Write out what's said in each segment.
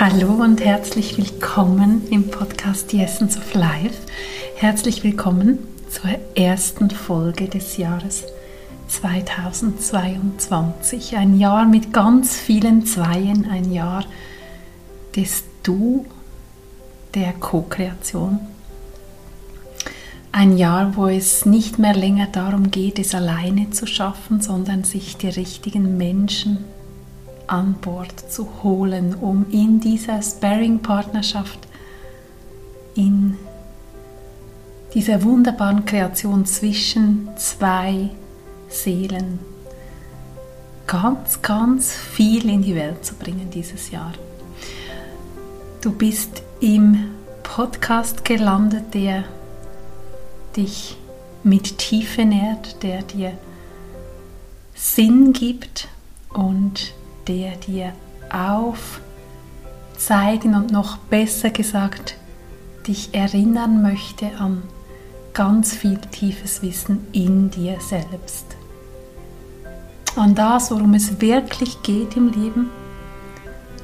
Hallo und herzlich willkommen im Podcast The Essence of Life. Herzlich willkommen zur ersten Folge des Jahres 2022. Ein Jahr mit ganz vielen Zweien, ein Jahr des Du, der Co-Kreation. Ein Jahr, wo es nicht mehr länger darum geht, es alleine zu schaffen, sondern sich die richtigen Menschen an Bord zu holen, um in dieser Sparring-Partnerschaft, in dieser wunderbaren Kreation zwischen zwei Seelen ganz, ganz viel in die Welt zu bringen dieses Jahr. Du bist im Podcast gelandet, der dich mit Tiefe nährt, der dir Sinn gibt und der dir aufzeigen und noch besser gesagt dich erinnern möchte an ganz viel tiefes Wissen in dir selbst. An das, worum es wirklich geht im Leben,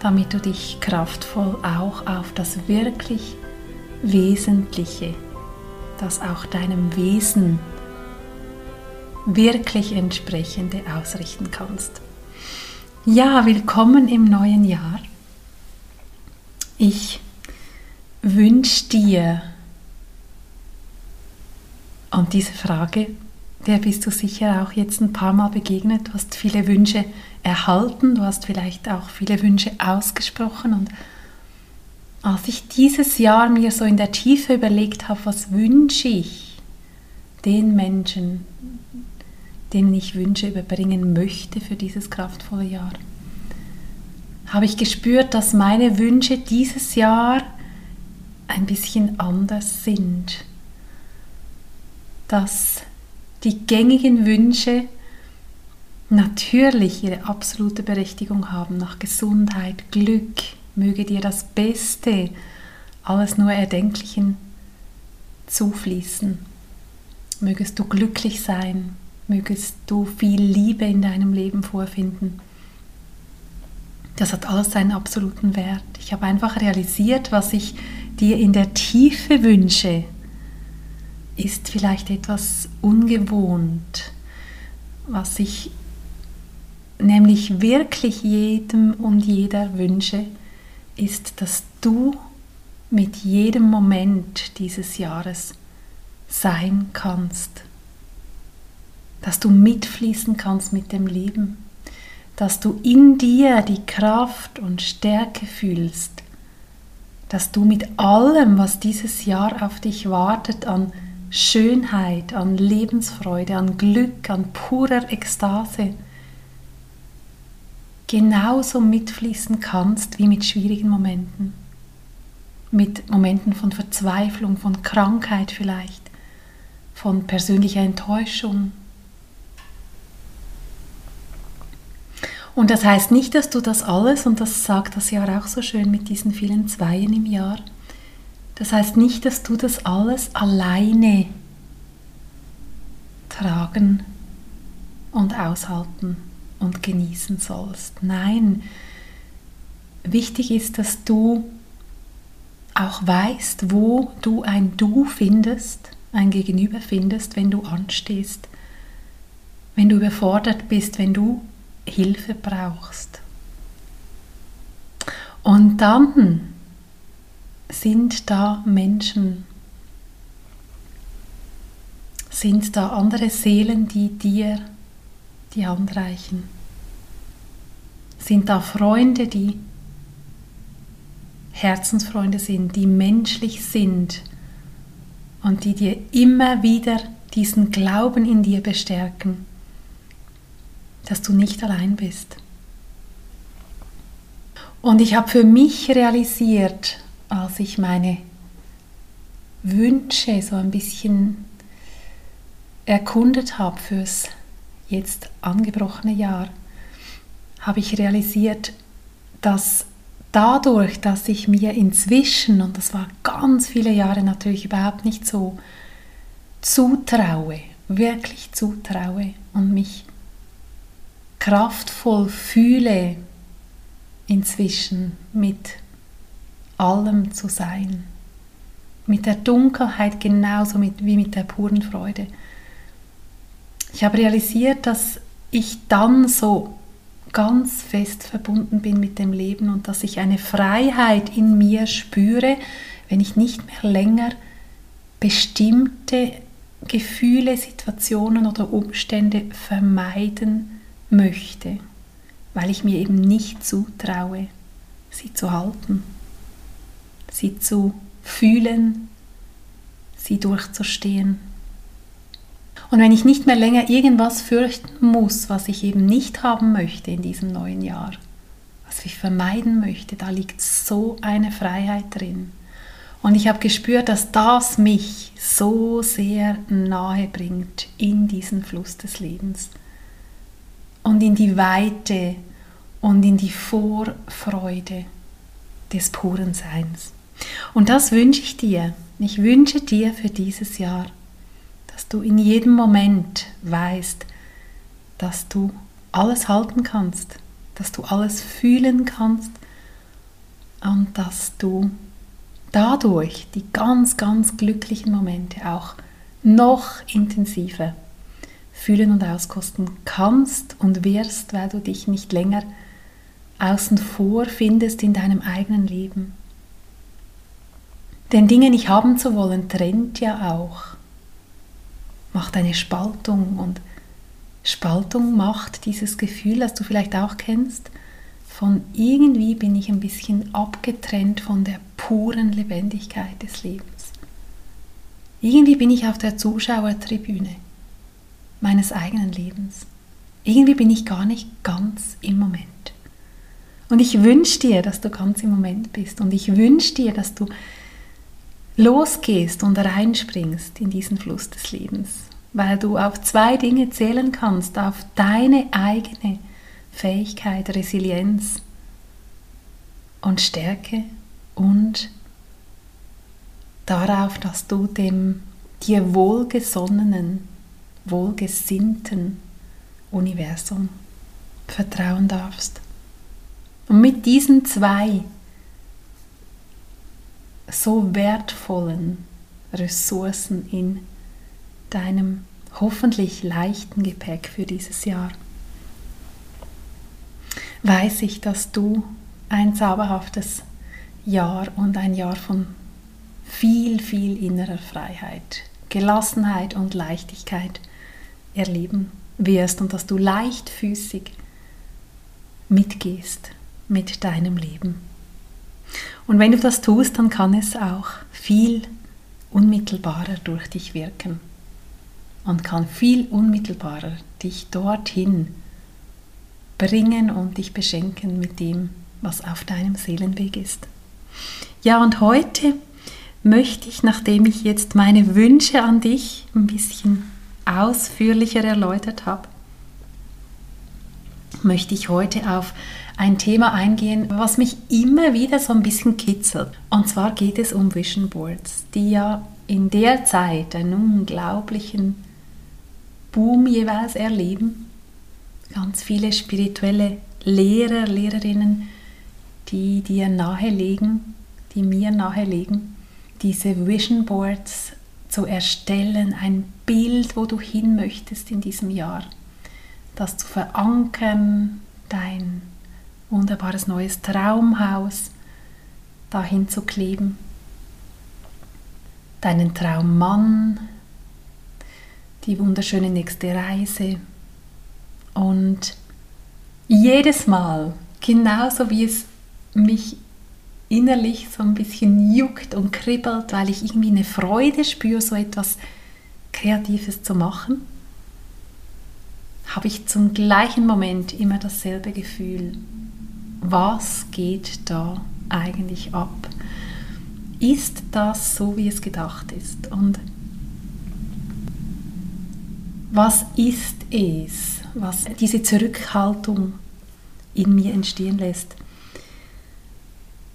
damit du dich kraftvoll auch auf das wirklich Wesentliche, das auch deinem Wesen wirklich entsprechende ausrichten kannst. Ja, willkommen im neuen Jahr. Ich wünsche dir, und diese Frage, der bist du sicher auch jetzt ein paar Mal begegnet, du hast viele Wünsche erhalten, du hast vielleicht auch viele Wünsche ausgesprochen und als ich dieses Jahr mir so in der Tiefe überlegt habe, was wünsche ich den Menschen, denen ich Wünsche überbringen möchte für dieses kraftvolle Jahr, habe ich gespürt, dass meine Wünsche dieses Jahr ein bisschen anders sind. Dass die gängigen Wünsche natürlich ihre absolute Berechtigung haben nach Gesundheit, Glück, möge dir das Beste, alles nur Erdenklichen zufließen. Mögest du glücklich sein, mögest du viel Liebe in deinem Leben vorfinden. Das hat alles seinen absoluten Wert. Ich habe einfach realisiert, was ich dir in der Tiefe wünsche, ist vielleicht etwas ungewohnt, was ich nämlich wirklich jedem und jeder wünsche, ist, dass du mit jedem Moment dieses Jahres sein kannst dass du mitfließen kannst mit dem Leben, dass du in dir die Kraft und Stärke fühlst, dass du mit allem, was dieses Jahr auf dich wartet, an Schönheit, an Lebensfreude, an Glück, an purer Ekstase, genauso mitfließen kannst wie mit schwierigen Momenten, mit Momenten von Verzweiflung, von Krankheit vielleicht, von persönlicher Enttäuschung, Und das heißt nicht, dass du das alles, und das sagt das Jahr auch so schön mit diesen vielen Zweien im Jahr, das heißt nicht, dass du das alles alleine tragen und aushalten und genießen sollst. Nein, wichtig ist, dass du auch weißt, wo du ein Du findest, ein Gegenüber findest, wenn du anstehst, wenn du überfordert bist, wenn du Hilfe brauchst. Und dann sind da Menschen, sind da andere Seelen, die dir die Hand reichen. Sind da Freunde, die Herzensfreunde sind, die menschlich sind und die dir immer wieder diesen Glauben in dir bestärken dass du nicht allein bist. Und ich habe für mich realisiert, als ich meine Wünsche so ein bisschen erkundet habe fürs jetzt angebrochene Jahr, habe ich realisiert, dass dadurch, dass ich mir inzwischen, und das war ganz viele Jahre natürlich überhaupt nicht so, zutraue, wirklich zutraue und mich kraftvoll fühle inzwischen mit allem zu sein. Mit der Dunkelheit genauso mit, wie mit der puren Freude. Ich habe realisiert, dass ich dann so ganz fest verbunden bin mit dem Leben und dass ich eine Freiheit in mir spüre, wenn ich nicht mehr länger bestimmte Gefühle, Situationen oder Umstände vermeiden möchte, weil ich mir eben nicht zutraue, sie zu halten, sie zu fühlen, sie durchzustehen. Und wenn ich nicht mehr länger irgendwas fürchten muss, was ich eben nicht haben möchte in diesem neuen Jahr, was ich vermeiden möchte, da liegt so eine Freiheit drin. Und ich habe gespürt, dass das mich so sehr nahe bringt in diesen Fluss des Lebens und in die Weite und in die Vorfreude des puren Seins. Und das wünsche ich dir. Ich wünsche dir für dieses Jahr dass du in jedem Moment weißt, dass du alles halten kannst, dass du alles fühlen kannst und dass du dadurch die ganz, ganz glücklichen Momente auch noch intensiver fühlen und auskosten kannst und wirst, weil du dich nicht länger außen vor findest in deinem eigenen Leben. Denn Dinge nicht haben zu wollen, trennt ja auch macht eine Spaltung und Spaltung macht dieses Gefühl, das du vielleicht auch kennst, von irgendwie bin ich ein bisschen abgetrennt von der puren Lebendigkeit des Lebens. Irgendwie bin ich auf der Zuschauertribüne meines eigenen Lebens. Irgendwie bin ich gar nicht ganz im Moment. Und ich wünsche dir, dass du ganz im Moment bist. Und ich wünsche dir, dass du losgehst und reinspringst in diesen Fluss des Lebens, weil du auf zwei Dinge zählen kannst, auf deine eigene Fähigkeit, Resilienz und Stärke und darauf, dass du dem dir wohlgesonnenen, wohlgesinnten Universum vertrauen darfst. Und mit diesen zwei so wertvollen Ressourcen in deinem hoffentlich leichten Gepäck für dieses Jahr, weiß ich, dass du ein zauberhaftes Jahr und ein Jahr von viel, viel innerer Freiheit, Gelassenheit und Leichtigkeit erleben wirst und dass du leichtfüßig mitgehst mit deinem Leben. Und wenn du das tust, dann kann es auch viel unmittelbarer durch dich wirken und kann viel unmittelbarer dich dorthin bringen und dich beschenken mit dem, was auf deinem Seelenweg ist. Ja, und heute möchte ich, nachdem ich jetzt meine Wünsche an dich ein bisschen ausführlicher erläutert habe, möchte ich heute auf ein Thema eingehen, was mich immer wieder so ein bisschen kitzelt. Und zwar geht es um Vision Boards, die ja in der Zeit einen unglaublichen Boom jeweils erleben. Ganz viele spirituelle Lehrer, Lehrerinnen, die dir nahelegen, die mir nahelegen, diese Vision Boards zu erstellen, ein Bild, wo du hin möchtest in diesem Jahr, das zu verankern, dein wunderbares neues Traumhaus dahin zu kleben, deinen Traummann, die wunderschöne nächste Reise. Und jedes Mal, genauso wie es mich innerlich so ein bisschen juckt und kribbelt, weil ich irgendwie eine Freude spüre, so etwas Kreatives zu machen, habe ich zum gleichen Moment immer dasselbe Gefühl was geht da eigentlich ab? Ist das so, wie es gedacht ist? Und was ist es, was diese Zurückhaltung in mir entstehen lässt?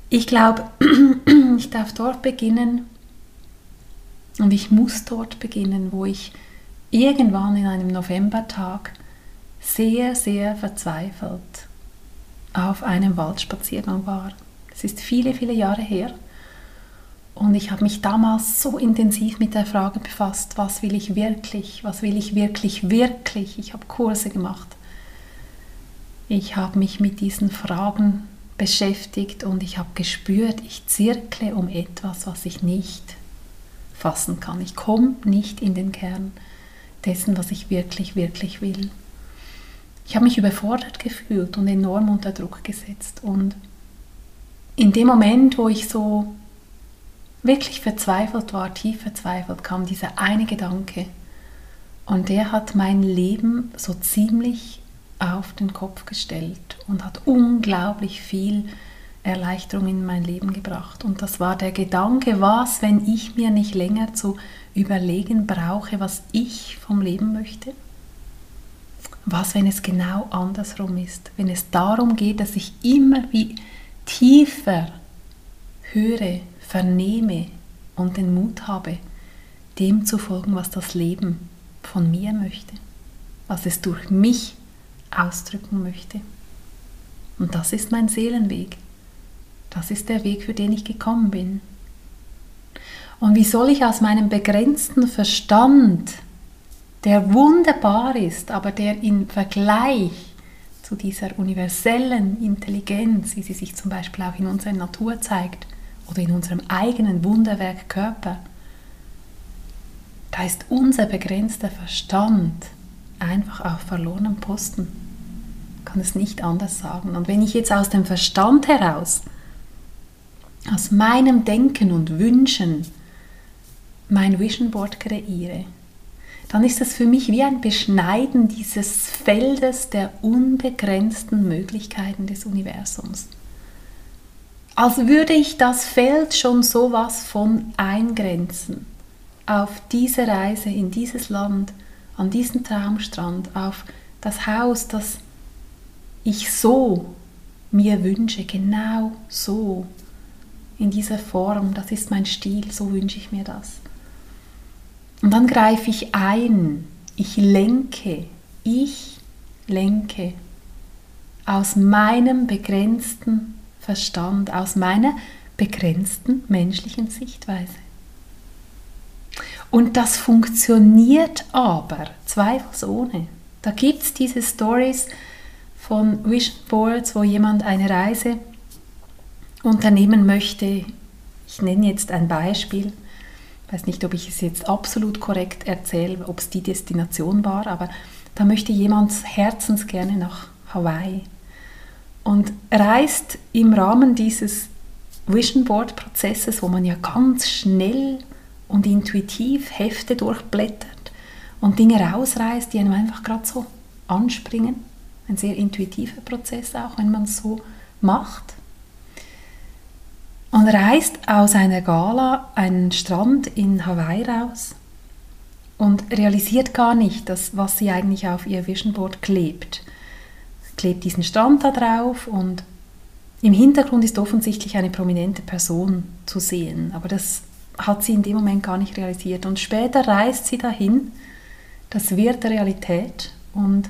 Ich glaube, ich darf dort beginnen und ich muss dort beginnen, wo ich irgendwann in einem Novembertag sehr, sehr verzweifelt auf einem Waldspaziergang war. Das ist viele, viele Jahre her. Und ich habe mich damals so intensiv mit der Frage befasst, was will ich wirklich, was will ich wirklich, wirklich. Ich habe Kurse gemacht. Ich habe mich mit diesen Fragen beschäftigt und ich habe gespürt, ich zirkle um etwas, was ich nicht fassen kann. Ich komme nicht in den Kern dessen, was ich wirklich, wirklich will. Ich habe mich überfordert gefühlt und enorm unter Druck gesetzt. Und in dem Moment, wo ich so wirklich verzweifelt war, tief verzweifelt, kam dieser eine Gedanke. Und der hat mein Leben so ziemlich auf den Kopf gestellt und hat unglaublich viel Erleichterung in mein Leben gebracht. Und das war der Gedanke, was, wenn ich mir nicht länger zu überlegen brauche, was ich vom Leben möchte? Was, wenn es genau andersrum ist? Wenn es darum geht, dass ich immer wie tiefer höre, vernehme und den Mut habe, dem zu folgen, was das Leben von mir möchte, was es durch mich ausdrücken möchte. Und das ist mein Seelenweg. Das ist der Weg, für den ich gekommen bin. Und wie soll ich aus meinem begrenzten Verstand, der wunderbar ist, aber der im Vergleich zu dieser universellen Intelligenz, wie sie sich zum Beispiel auch in unserer Natur zeigt, oder in unserem eigenen Wunderwerk Körper, da ist unser begrenzter Verstand einfach auf verlorenem Posten. Kann es nicht anders sagen. Und wenn ich jetzt aus dem Verstand heraus, aus meinem Denken und Wünschen mein Vision Board kreiere, dann ist das für mich wie ein Beschneiden dieses Feldes der unbegrenzten Möglichkeiten des Universums als würde ich das Feld schon sowas von eingrenzen auf diese Reise in dieses Land, an diesen Traumstrand, auf das Haus, das ich so mir wünsche, genau so, in dieser Form, das ist mein Stil, so wünsche ich mir das. Und dann greife ich ein, ich lenke, ich lenke aus meinem begrenzten Verstand, aus meiner begrenzten menschlichen Sichtweise. Und das funktioniert aber zweifelsohne. Da gibt es diese Stories von Vision Boards, wo jemand eine Reise unternehmen möchte. Ich nenne jetzt ein Beispiel. Ich weiß nicht, ob ich es jetzt absolut korrekt erzähle, ob es die Destination war, aber da möchte jemand herzens gerne nach Hawaii und reist im Rahmen dieses Vision Board Prozesses, wo man ja ganz schnell und intuitiv Hefte durchblättert und Dinge rausreißt, die einem einfach gerade so anspringen. Ein sehr intuitiver Prozess auch, wenn man es so macht. Und reist aus einer Gala einen Strand in Hawaii raus und realisiert gar nicht, dass, was sie eigentlich auf ihr Vision Board klebt klebt diesen Strand da drauf und im Hintergrund ist offensichtlich eine prominente Person zu sehen, aber das hat sie in dem Moment gar nicht realisiert. Und später reist sie dahin, das wird Realität und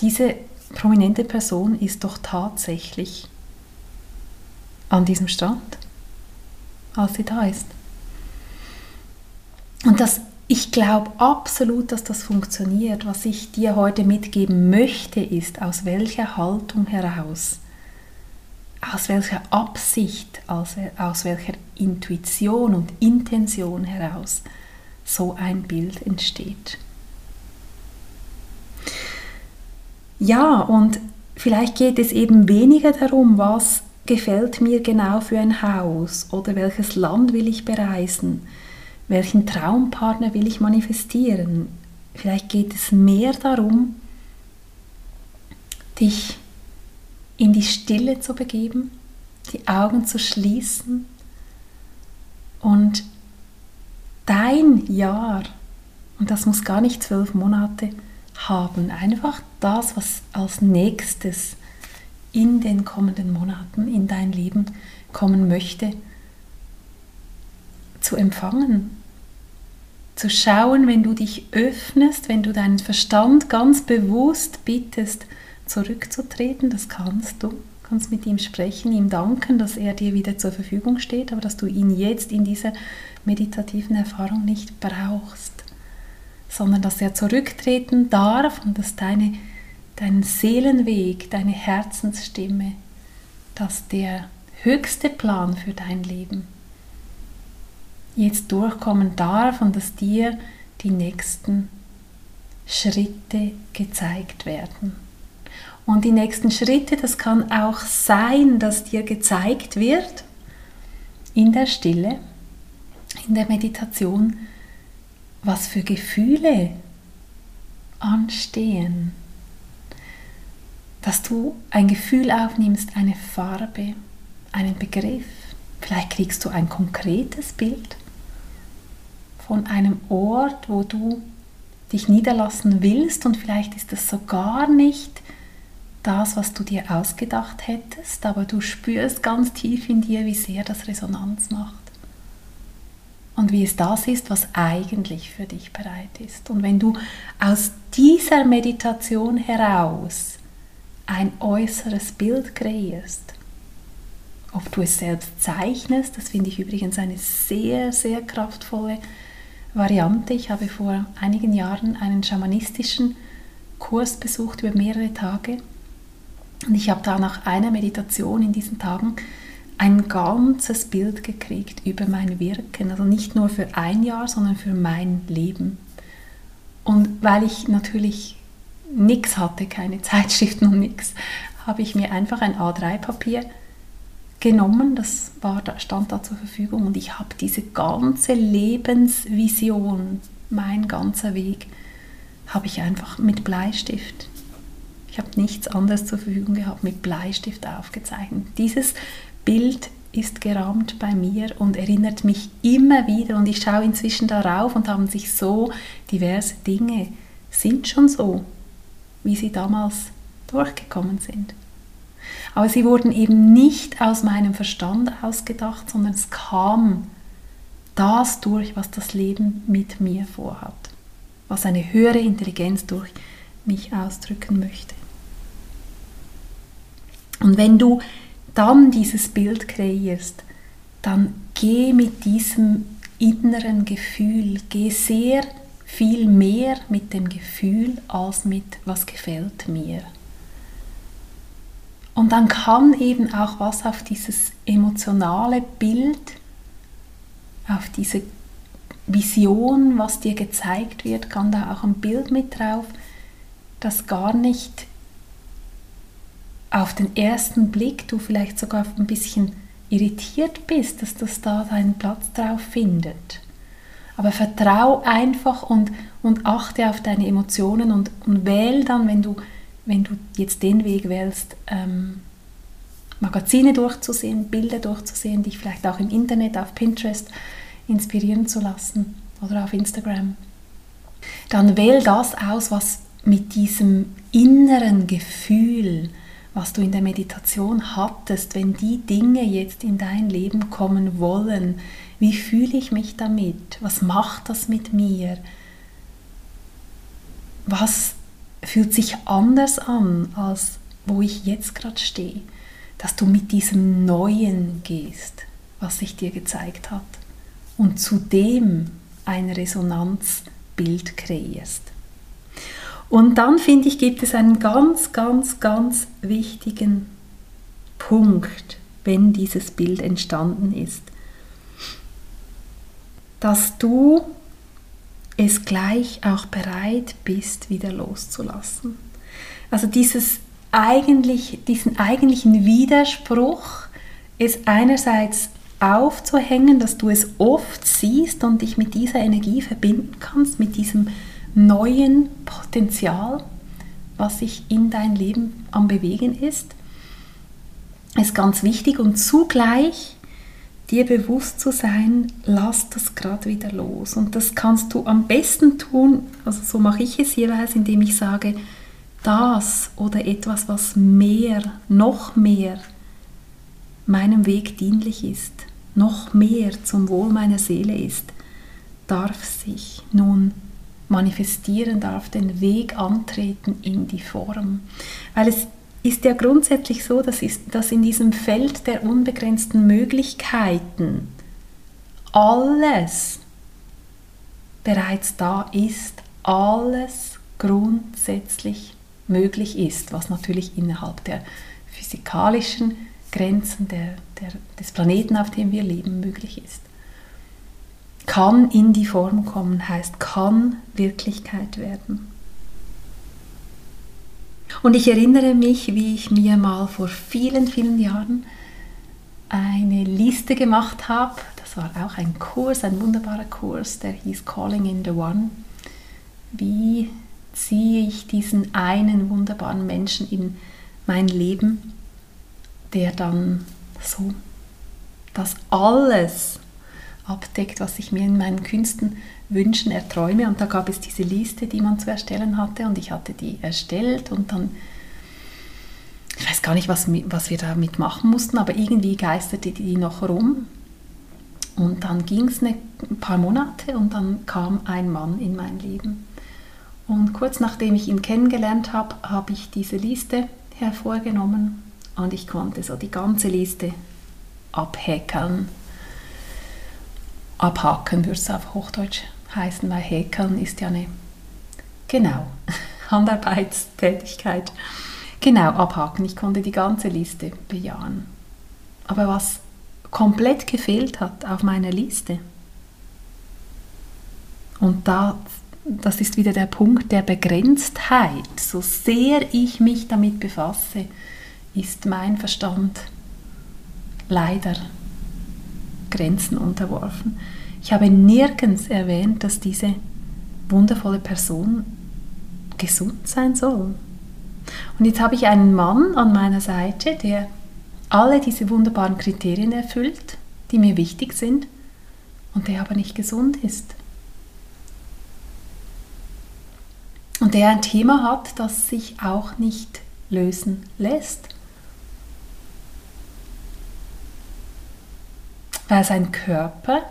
diese prominente Person ist doch tatsächlich an diesem Strand, als sie da ist. Und das ich glaube absolut, dass das funktioniert. Was ich dir heute mitgeben möchte, ist, aus welcher Haltung heraus, aus welcher Absicht, aus, aus welcher Intuition und Intention heraus so ein Bild entsteht. Ja, und vielleicht geht es eben weniger darum, was gefällt mir genau für ein Haus oder welches Land will ich bereisen welchen Traumpartner will ich manifestieren? Vielleicht geht es mehr darum, dich in die Stille zu begeben, die Augen zu schließen und dein Jahr, und das muss gar nicht zwölf Monate haben, einfach das, was als nächstes in den kommenden Monaten in dein Leben kommen möchte, zu empfangen. Zu schauen, wenn du dich öffnest, wenn du deinen Verstand ganz bewusst bittest, zurückzutreten, das kannst du, kannst mit ihm sprechen, ihm danken, dass er dir wieder zur Verfügung steht, aber dass du ihn jetzt in dieser meditativen Erfahrung nicht brauchst, sondern dass er zurücktreten darf und dass deine, dein Seelenweg, deine Herzensstimme, dass der höchste Plan für dein Leben jetzt durchkommen darf und dass dir die nächsten Schritte gezeigt werden. Und die nächsten Schritte, das kann auch sein, dass dir gezeigt wird in der Stille, in der Meditation, was für Gefühle anstehen. Dass du ein Gefühl aufnimmst, eine Farbe, einen Begriff. Vielleicht kriegst du ein konkretes Bild von einem Ort, wo du dich niederlassen willst und vielleicht ist es so gar nicht das, was du dir ausgedacht hättest, aber du spürst ganz tief in dir, wie sehr das Resonanz macht. Und wie es das ist, was eigentlich für dich bereit ist. Und wenn du aus dieser Meditation heraus ein äußeres Bild kreierst, ob du es selbst zeichnest, das finde ich übrigens eine sehr, sehr kraftvolle Variante. Ich habe vor einigen Jahren einen schamanistischen Kurs besucht über mehrere Tage und ich habe da nach einer Meditation in diesen Tagen ein ganzes Bild gekriegt über mein Wirken. Also nicht nur für ein Jahr, sondern für mein Leben. Und weil ich natürlich nichts hatte, keine Zeitschriften und nichts, habe ich mir einfach ein A3-Papier genommen, das war, stand da zur Verfügung und ich habe diese ganze Lebensvision, mein ganzer Weg, habe ich einfach mit Bleistift, ich habe nichts anderes zur Verfügung gehabt, mit Bleistift aufgezeichnet. Dieses Bild ist gerahmt bei mir und erinnert mich immer wieder und ich schaue inzwischen darauf und haben sich so diverse Dinge, sind schon so, wie sie damals durchgekommen sind. Aber sie wurden eben nicht aus meinem Verstand ausgedacht, sondern es kam das durch, was das Leben mit mir vorhat, was eine höhere Intelligenz durch mich ausdrücken möchte. Und wenn du dann dieses Bild kreierst, dann geh mit diesem inneren Gefühl, geh sehr viel mehr mit dem Gefühl als mit was gefällt mir. Und dann kann eben auch was auf dieses emotionale Bild, auf diese Vision, was dir gezeigt wird, kann da auch ein Bild mit drauf, das gar nicht auf den ersten Blick du vielleicht sogar ein bisschen irritiert bist, dass das da seinen Platz drauf findet. Aber vertrau einfach und, und achte auf deine Emotionen und, und wähl dann, wenn du wenn du jetzt den Weg wählst, ähm, Magazine durchzusehen, Bilder durchzusehen, dich vielleicht auch im Internet, auf Pinterest inspirieren zu lassen oder auf Instagram, dann wähl das aus, was mit diesem inneren Gefühl, was du in der Meditation hattest, wenn die Dinge jetzt in dein Leben kommen wollen, wie fühle ich mich damit? Was macht das mit mir? Was fühlt sich anders an, als wo ich jetzt gerade stehe, dass du mit diesem Neuen gehst, was sich dir gezeigt hat, und zudem ein Resonanzbild kreierst. Und dann finde ich, gibt es einen ganz, ganz, ganz wichtigen Punkt, wenn dieses Bild entstanden ist, dass du es gleich auch bereit bist, wieder loszulassen. Also dieses eigentlich, diesen eigentlichen Widerspruch, es einerseits aufzuhängen, dass du es oft siehst und dich mit dieser Energie verbinden kannst, mit diesem neuen Potenzial, was sich in dein Leben am Bewegen ist, ist ganz wichtig und zugleich dir bewusst zu sein, lass das gerade wieder los. Und das kannst du am besten tun, also so mache ich es jeweils, indem ich sage, das oder etwas, was mehr, noch mehr meinem Weg dienlich ist, noch mehr zum Wohl meiner Seele ist, darf sich nun manifestieren, darf den Weg antreten in die Form. Weil es ist ja grundsätzlich so, dass, ist, dass in diesem Feld der unbegrenzten Möglichkeiten alles bereits da ist, alles grundsätzlich möglich ist, was natürlich innerhalb der physikalischen Grenzen der, der, des Planeten, auf dem wir leben, möglich ist. Kann in die Form kommen, heißt kann Wirklichkeit werden. Und ich erinnere mich, wie ich mir mal vor vielen, vielen Jahren eine Liste gemacht habe. Das war auch ein Kurs, ein wunderbarer Kurs, der hieß Calling in the One. Wie ziehe ich diesen einen wunderbaren Menschen in mein Leben, der dann so das alles abdeckt, was ich mir in meinen Künsten Wünschen erträume. Und da gab es diese Liste, die man zu erstellen hatte. Und ich hatte die erstellt und dann, ich weiß gar nicht, was, was wir damit machen mussten, aber irgendwie geisterte die noch rum. Und dann ging es ein paar Monate und dann kam ein Mann in mein Leben. Und kurz nachdem ich ihn kennengelernt habe, habe ich diese Liste hervorgenommen und ich konnte so die ganze Liste abhäkeln. Abhaken würde es auf Hochdeutsch heißen, weil Häkeln ist ja eine, genau, Handarbeitstätigkeit. Genau, abhaken. Ich konnte die ganze Liste bejahen. Aber was komplett gefehlt hat auf meiner Liste, und da, das ist wieder der Punkt der Begrenztheit. So sehr ich mich damit befasse, ist mein Verstand leider Grenzen unterworfen. Ich habe nirgends erwähnt, dass diese wundervolle Person gesund sein soll. Und jetzt habe ich einen Mann an meiner Seite, der alle diese wunderbaren Kriterien erfüllt, die mir wichtig sind, und der aber nicht gesund ist. Und der ein Thema hat, das sich auch nicht lösen lässt. Weil sein Körper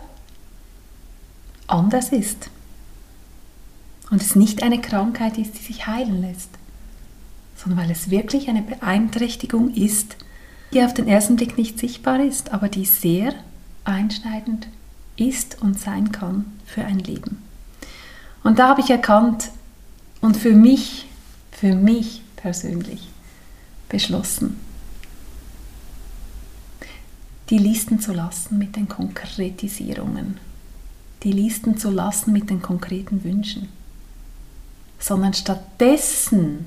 anders ist. Und es nicht eine Krankheit ist, die sich heilen lässt, sondern weil es wirklich eine Beeinträchtigung ist, die auf den ersten Blick nicht sichtbar ist, aber die sehr einschneidend ist und sein kann für ein Leben. Und da habe ich erkannt und für mich, für mich persönlich beschlossen, die Listen zu lassen mit den Konkretisierungen die Listen zu lassen mit den konkreten Wünschen, sondern stattdessen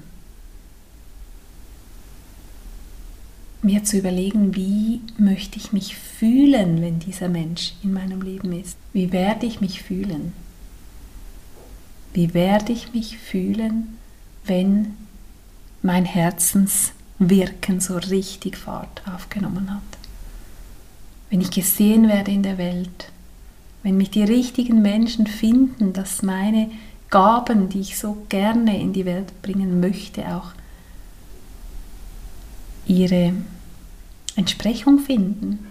mir zu überlegen, wie möchte ich mich fühlen, wenn dieser Mensch in meinem Leben ist? Wie werde ich mich fühlen? Wie werde ich mich fühlen, wenn mein Herzenswirken so richtig Fahrt aufgenommen hat? Wenn ich gesehen werde in der Welt, wenn mich die richtigen Menschen finden, dass meine Gaben, die ich so gerne in die Welt bringen möchte, auch ihre Entsprechung finden,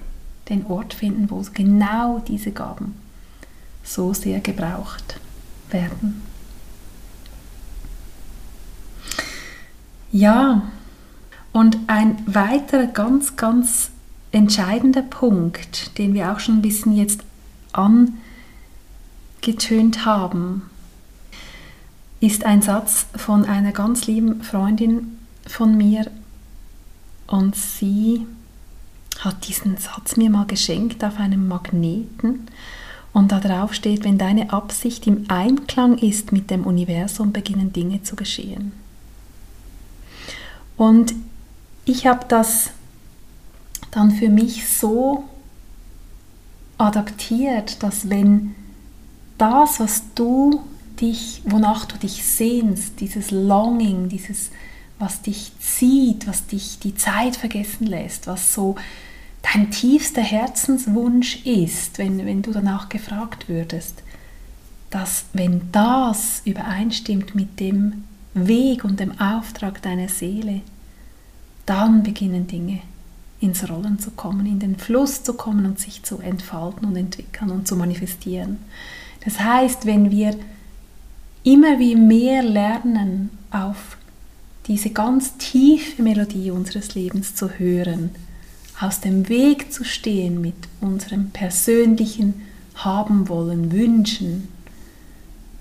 den Ort finden, wo genau diese Gaben so sehr gebraucht werden. Ja, und ein weiterer ganz, ganz entscheidender Punkt, den wir auch schon ein bisschen jetzt angetönt haben, ist ein Satz von einer ganz lieben Freundin von mir und sie hat diesen Satz mir mal geschenkt auf einem Magneten und da drauf steht, wenn deine Absicht im Einklang ist mit dem Universum, beginnen Dinge zu geschehen. Und ich habe das dann für mich so adaptiert, dass wenn das, was du dich, wonach du dich sehnst, dieses Longing, dieses, was dich zieht, was dich die Zeit vergessen lässt, was so dein tiefster Herzenswunsch ist, wenn, wenn du danach gefragt würdest, dass wenn das übereinstimmt mit dem Weg und dem Auftrag deiner Seele, dann beginnen Dinge ins Rollen zu kommen, in den Fluss zu kommen und sich zu entfalten und entwickeln und zu manifestieren. Das heißt, wenn wir immer wie mehr lernen, auf diese ganz tiefe Melodie unseres Lebens zu hören, aus dem Weg zu stehen mit unserem persönlichen Haben wollen, Wünschen,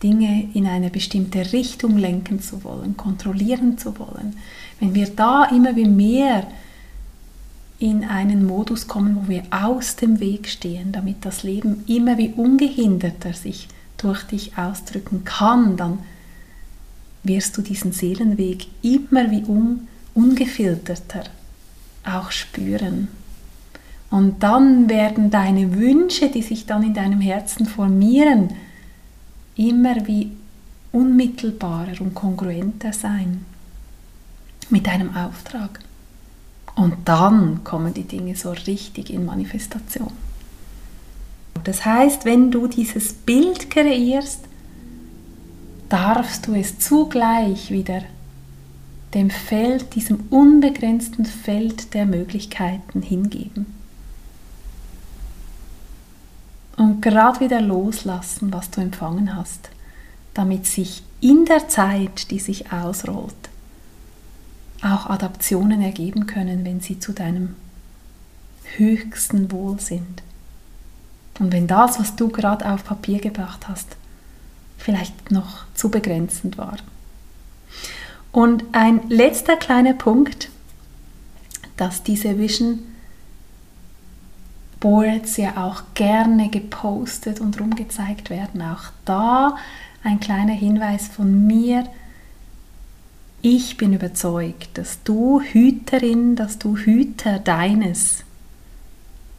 Dinge in eine bestimmte Richtung lenken zu wollen, kontrollieren zu wollen. Wenn wir da immer wie mehr in einen Modus kommen, wo wir aus dem Weg stehen, damit das Leben immer wie ungehinderter sich durch dich ausdrücken kann, dann wirst du diesen Seelenweg immer wie un ungefilterter auch spüren. Und dann werden deine Wünsche, die sich dann in deinem Herzen formieren, immer wie unmittelbarer und kongruenter sein mit deinem Auftrag. Und dann kommen die Dinge so richtig in Manifestation. Das heißt, wenn du dieses Bild kreierst, darfst du es zugleich wieder dem Feld, diesem unbegrenzten Feld der Möglichkeiten hingeben. Und gerade wieder loslassen, was du empfangen hast, damit sich in der Zeit, die sich ausrollt, auch Adaptionen ergeben können, wenn sie zu deinem höchsten Wohl sind. Und wenn das, was du gerade auf Papier gebracht hast, vielleicht noch zu begrenzend war. Und ein letzter kleiner Punkt, dass diese Vision Boards ja auch gerne gepostet und rumgezeigt werden. Auch da ein kleiner Hinweis von mir. Ich bin überzeugt, dass du Hüterin, dass du Hüter deines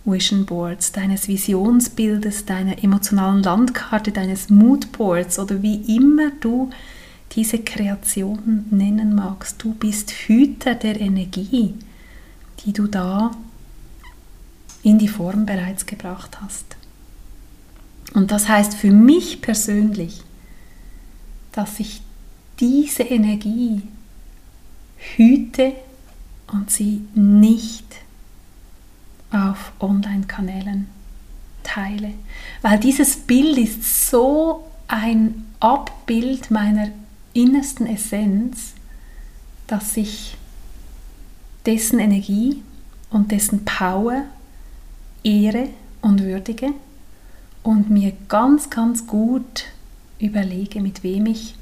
Vision Boards, deines Visionsbildes, deiner emotionalen Landkarte, deines Moodboards oder wie immer du diese Kreation nennen magst. Du bist Hüter der Energie, die du da in die Form bereits gebracht hast. Und das heißt für mich persönlich, dass ich diese Energie hüte und sie nicht auf Online-Kanälen teile. Weil dieses Bild ist so ein Abbild meiner innersten Essenz, dass ich dessen Energie und dessen Power ehre und würdige und mir ganz, ganz gut überlege, mit wem ich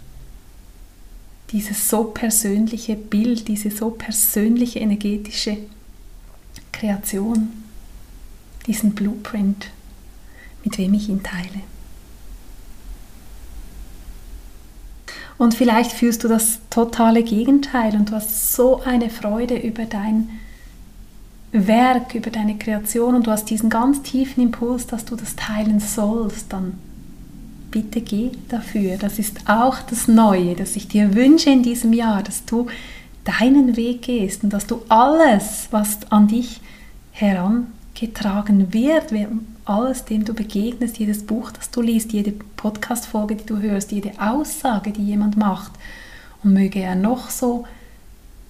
dieses so persönliche Bild, diese so persönliche energetische Kreation, diesen Blueprint, mit wem ich ihn teile. Und vielleicht fühlst du das totale Gegenteil und du hast so eine Freude über dein Werk, über deine Kreation und du hast diesen ganz tiefen Impuls, dass du das teilen sollst, dann bitte geh dafür. Das ist auch das Neue, das ich dir wünsche in diesem Jahr, dass du deinen Weg gehst und dass du alles, was an dich herangetragen wird, alles, dem du begegnest, jedes Buch, das du liest, jede Podcast-Folge, die du hörst, jede Aussage, die jemand macht, und möge er noch so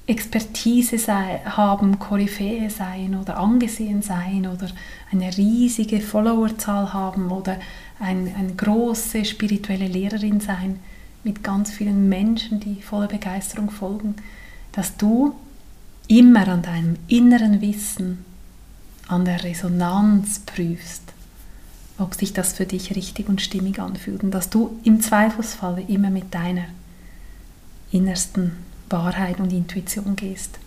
Expertise sei, haben, Koryphäe sein oder angesehen sein oder eine riesige Followerzahl haben oder ein, eine große spirituelle Lehrerin sein mit ganz vielen Menschen, die voller Begeisterung folgen, dass du immer an deinem inneren Wissen, an der Resonanz prüfst, ob sich das für dich richtig und stimmig anfühlt und dass du im Zweifelsfalle immer mit deiner innersten Wahrheit und Intuition gehst.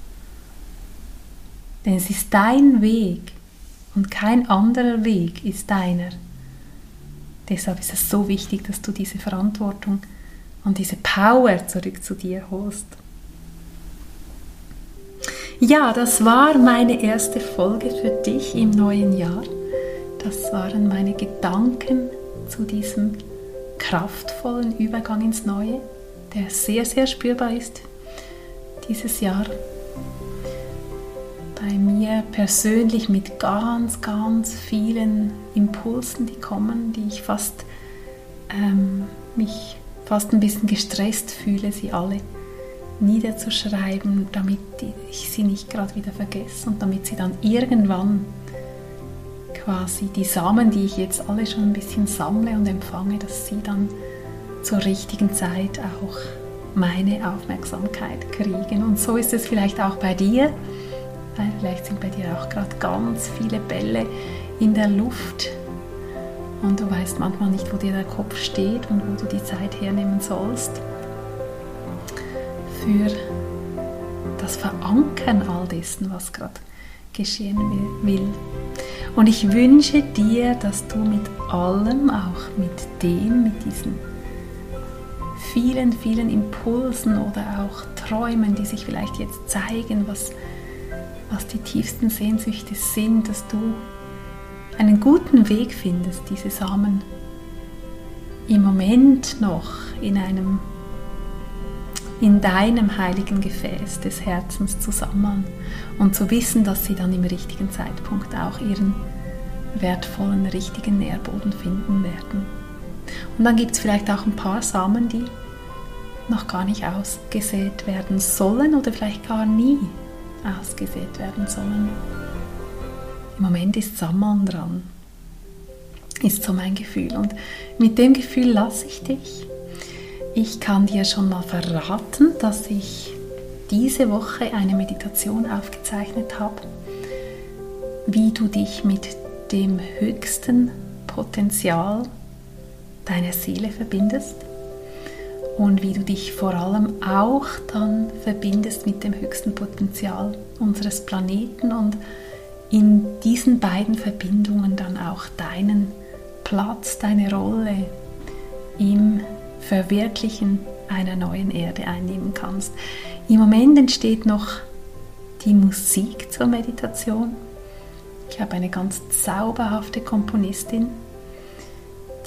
Denn es ist dein Weg und kein anderer Weg ist deiner. Deshalb ist es so wichtig, dass du diese Verantwortung und diese Power zurück zu dir holst. Ja, das war meine erste Folge für dich im neuen Jahr. Das waren meine Gedanken zu diesem kraftvollen Übergang ins Neue, der sehr, sehr spürbar ist dieses Jahr. Bei mir persönlich mit ganz, ganz vielen Impulsen, die kommen, die ich fast ähm, mich fast ein bisschen gestresst fühle, sie alle niederzuschreiben, damit ich sie nicht gerade wieder vergesse und damit sie dann irgendwann quasi die Samen, die ich jetzt alle schon ein bisschen sammle und empfange, dass sie dann zur richtigen Zeit auch meine Aufmerksamkeit kriegen. Und so ist es vielleicht auch bei dir, weil vielleicht sind bei dir auch gerade ganz viele Bälle in der Luft. Und du weißt manchmal nicht, wo dir der Kopf steht und wo du die Zeit hernehmen sollst. Für das Verankern all dessen, was gerade geschehen will. Und ich wünsche dir, dass du mit allem, auch mit dem, mit diesen vielen, vielen Impulsen oder auch Träumen, die sich vielleicht jetzt zeigen, was, was die tiefsten Sehnsüchte sind, dass du einen guten Weg findest, diese Samen im Moment noch in einem in deinem heiligen Gefäß des Herzens zu sammeln und zu wissen, dass sie dann im richtigen Zeitpunkt auch ihren wertvollen, richtigen Nährboden finden werden. Und dann gibt es vielleicht auch ein paar Samen, die noch gar nicht ausgesät werden sollen oder vielleicht gar nie ausgesät werden sollen. Im Moment ist Sammeln dran, ist so mein Gefühl. Und mit dem Gefühl lasse ich dich. Ich kann dir schon mal verraten, dass ich diese Woche eine Meditation aufgezeichnet habe, wie du dich mit dem höchsten Potenzial deiner Seele verbindest und wie du dich vor allem auch dann verbindest mit dem höchsten Potenzial unseres Planeten und in diesen beiden Verbindungen dann auch deinen Platz, deine Rolle im Verwirklichen einer neuen Erde einnehmen kannst. Im Moment entsteht noch die Musik zur Meditation. Ich habe eine ganz zauberhafte Komponistin,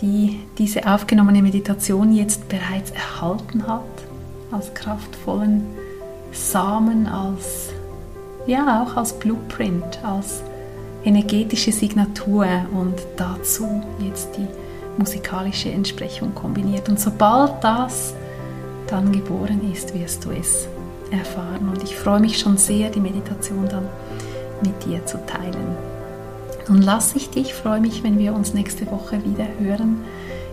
die diese aufgenommene Meditation jetzt bereits erhalten hat, als kraftvollen Samen, als ja auch als Blueprint, als energetische Signatur und dazu jetzt die musikalische Entsprechung kombiniert. Und sobald das dann geboren ist, wirst du es erfahren. Und ich freue mich schon sehr, die Meditation dann mit dir zu teilen. Nun lasse ich dich, freue mich, wenn wir uns nächste Woche wieder hören.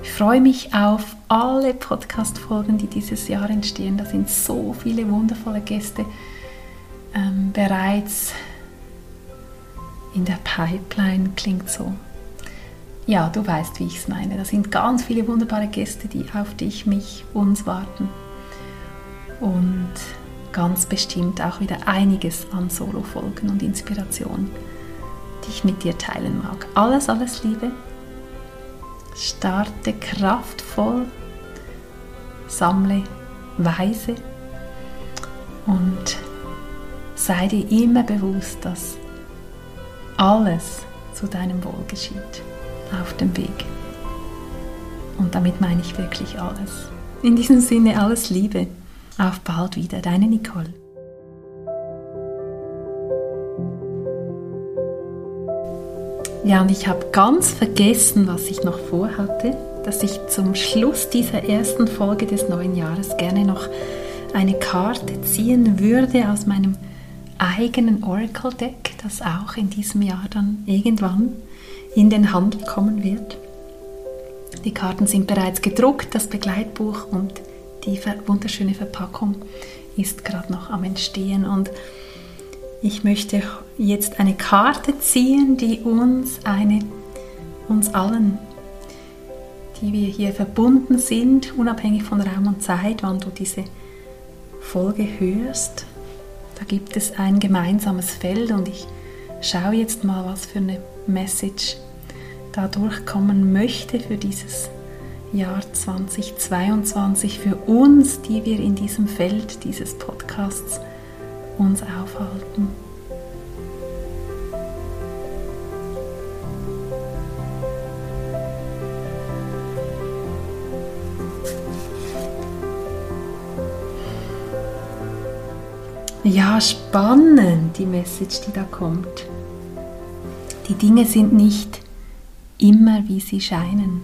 Ich freue mich auf alle Podcast-Folgen, die dieses Jahr entstehen. Da sind so viele wundervolle Gäste ähm, bereits in der Pipeline, klingt so. Ja, du weißt, wie ich es meine. Da sind ganz viele wunderbare Gäste, die auf dich, mich, uns warten. Und ganz bestimmt auch wieder einiges an Solo-Folgen und Inspiration, die ich mit dir teilen mag. Alles, alles Liebe. Starte kraftvoll, sammle weise und sei dir immer bewusst, dass alles zu deinem Wohl geschieht auf dem Weg. Und damit meine ich wirklich alles. In diesem Sinne alles Liebe. Auf bald wieder, deine Nicole. Ja, und ich habe ganz vergessen, was ich noch vorhatte, dass ich zum Schluss dieser ersten Folge des neuen Jahres gerne noch eine Karte ziehen würde aus meinem eigenen Oracle Deck, das auch in diesem Jahr dann irgendwann in den Handel kommen wird. Die Karten sind bereits gedruckt, das Begleitbuch und die wunderschöne Verpackung ist gerade noch am Entstehen und ich möchte jetzt eine Karte ziehen, die uns eine uns allen, die wir hier verbunden sind, unabhängig von Raum und Zeit, wann du diese Folge hörst. Da gibt es ein gemeinsames Feld und ich schaue jetzt mal, was für eine Message da durchkommen möchte für dieses Jahr 2022, für uns, die wir in diesem Feld dieses Podcasts uns aufhalten. Ja, spannend, die Message, die da kommt. Die Dinge sind nicht immer, wie sie scheinen.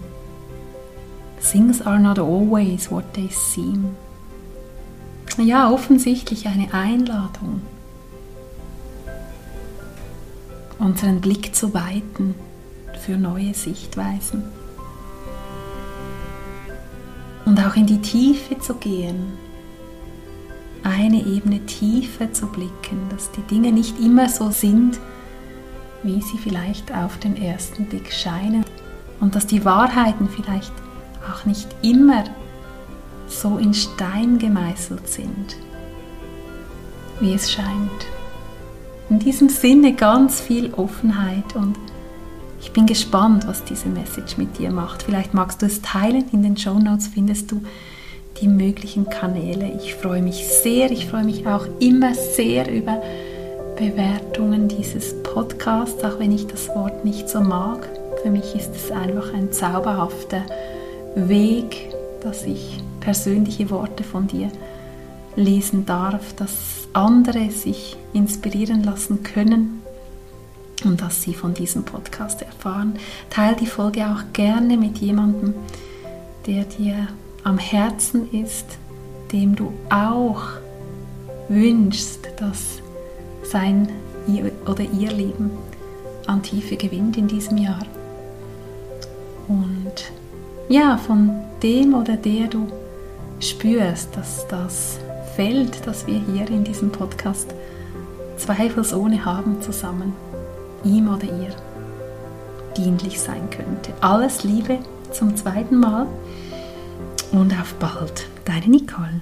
Things are not always what they seem. Ja, offensichtlich eine Einladung, unseren Blick zu weiten für neue Sichtweisen und auch in die Tiefe zu gehen eine Ebene tiefer zu blicken, dass die Dinge nicht immer so sind, wie sie vielleicht auf den ersten Blick scheinen und dass die Wahrheiten vielleicht auch nicht immer so in Stein gemeißelt sind, wie es scheint. In diesem Sinne ganz viel Offenheit und ich bin gespannt, was diese Message mit dir macht. Vielleicht magst du es teilen. In den Show Notes findest du die möglichen Kanäle. Ich freue mich sehr. Ich freue mich auch immer sehr über Bewertungen dieses Podcasts, auch wenn ich das Wort nicht so mag. Für mich ist es einfach ein zauberhafter Weg, dass ich persönliche Worte von dir lesen darf, dass andere sich inspirieren lassen können und dass sie von diesem Podcast erfahren. Teil die Folge auch gerne mit jemandem, der dir am Herzen ist, dem du auch wünschst, dass sein oder ihr Leben an Tiefe gewinnt in diesem Jahr. Und ja, von dem oder der du spürst, dass das Feld, das wir hier in diesem Podcast zweifelsohne haben zusammen, ihm oder ihr dienlich sein könnte. Alles Liebe zum zweiten Mal und auf bald, deine Nicole.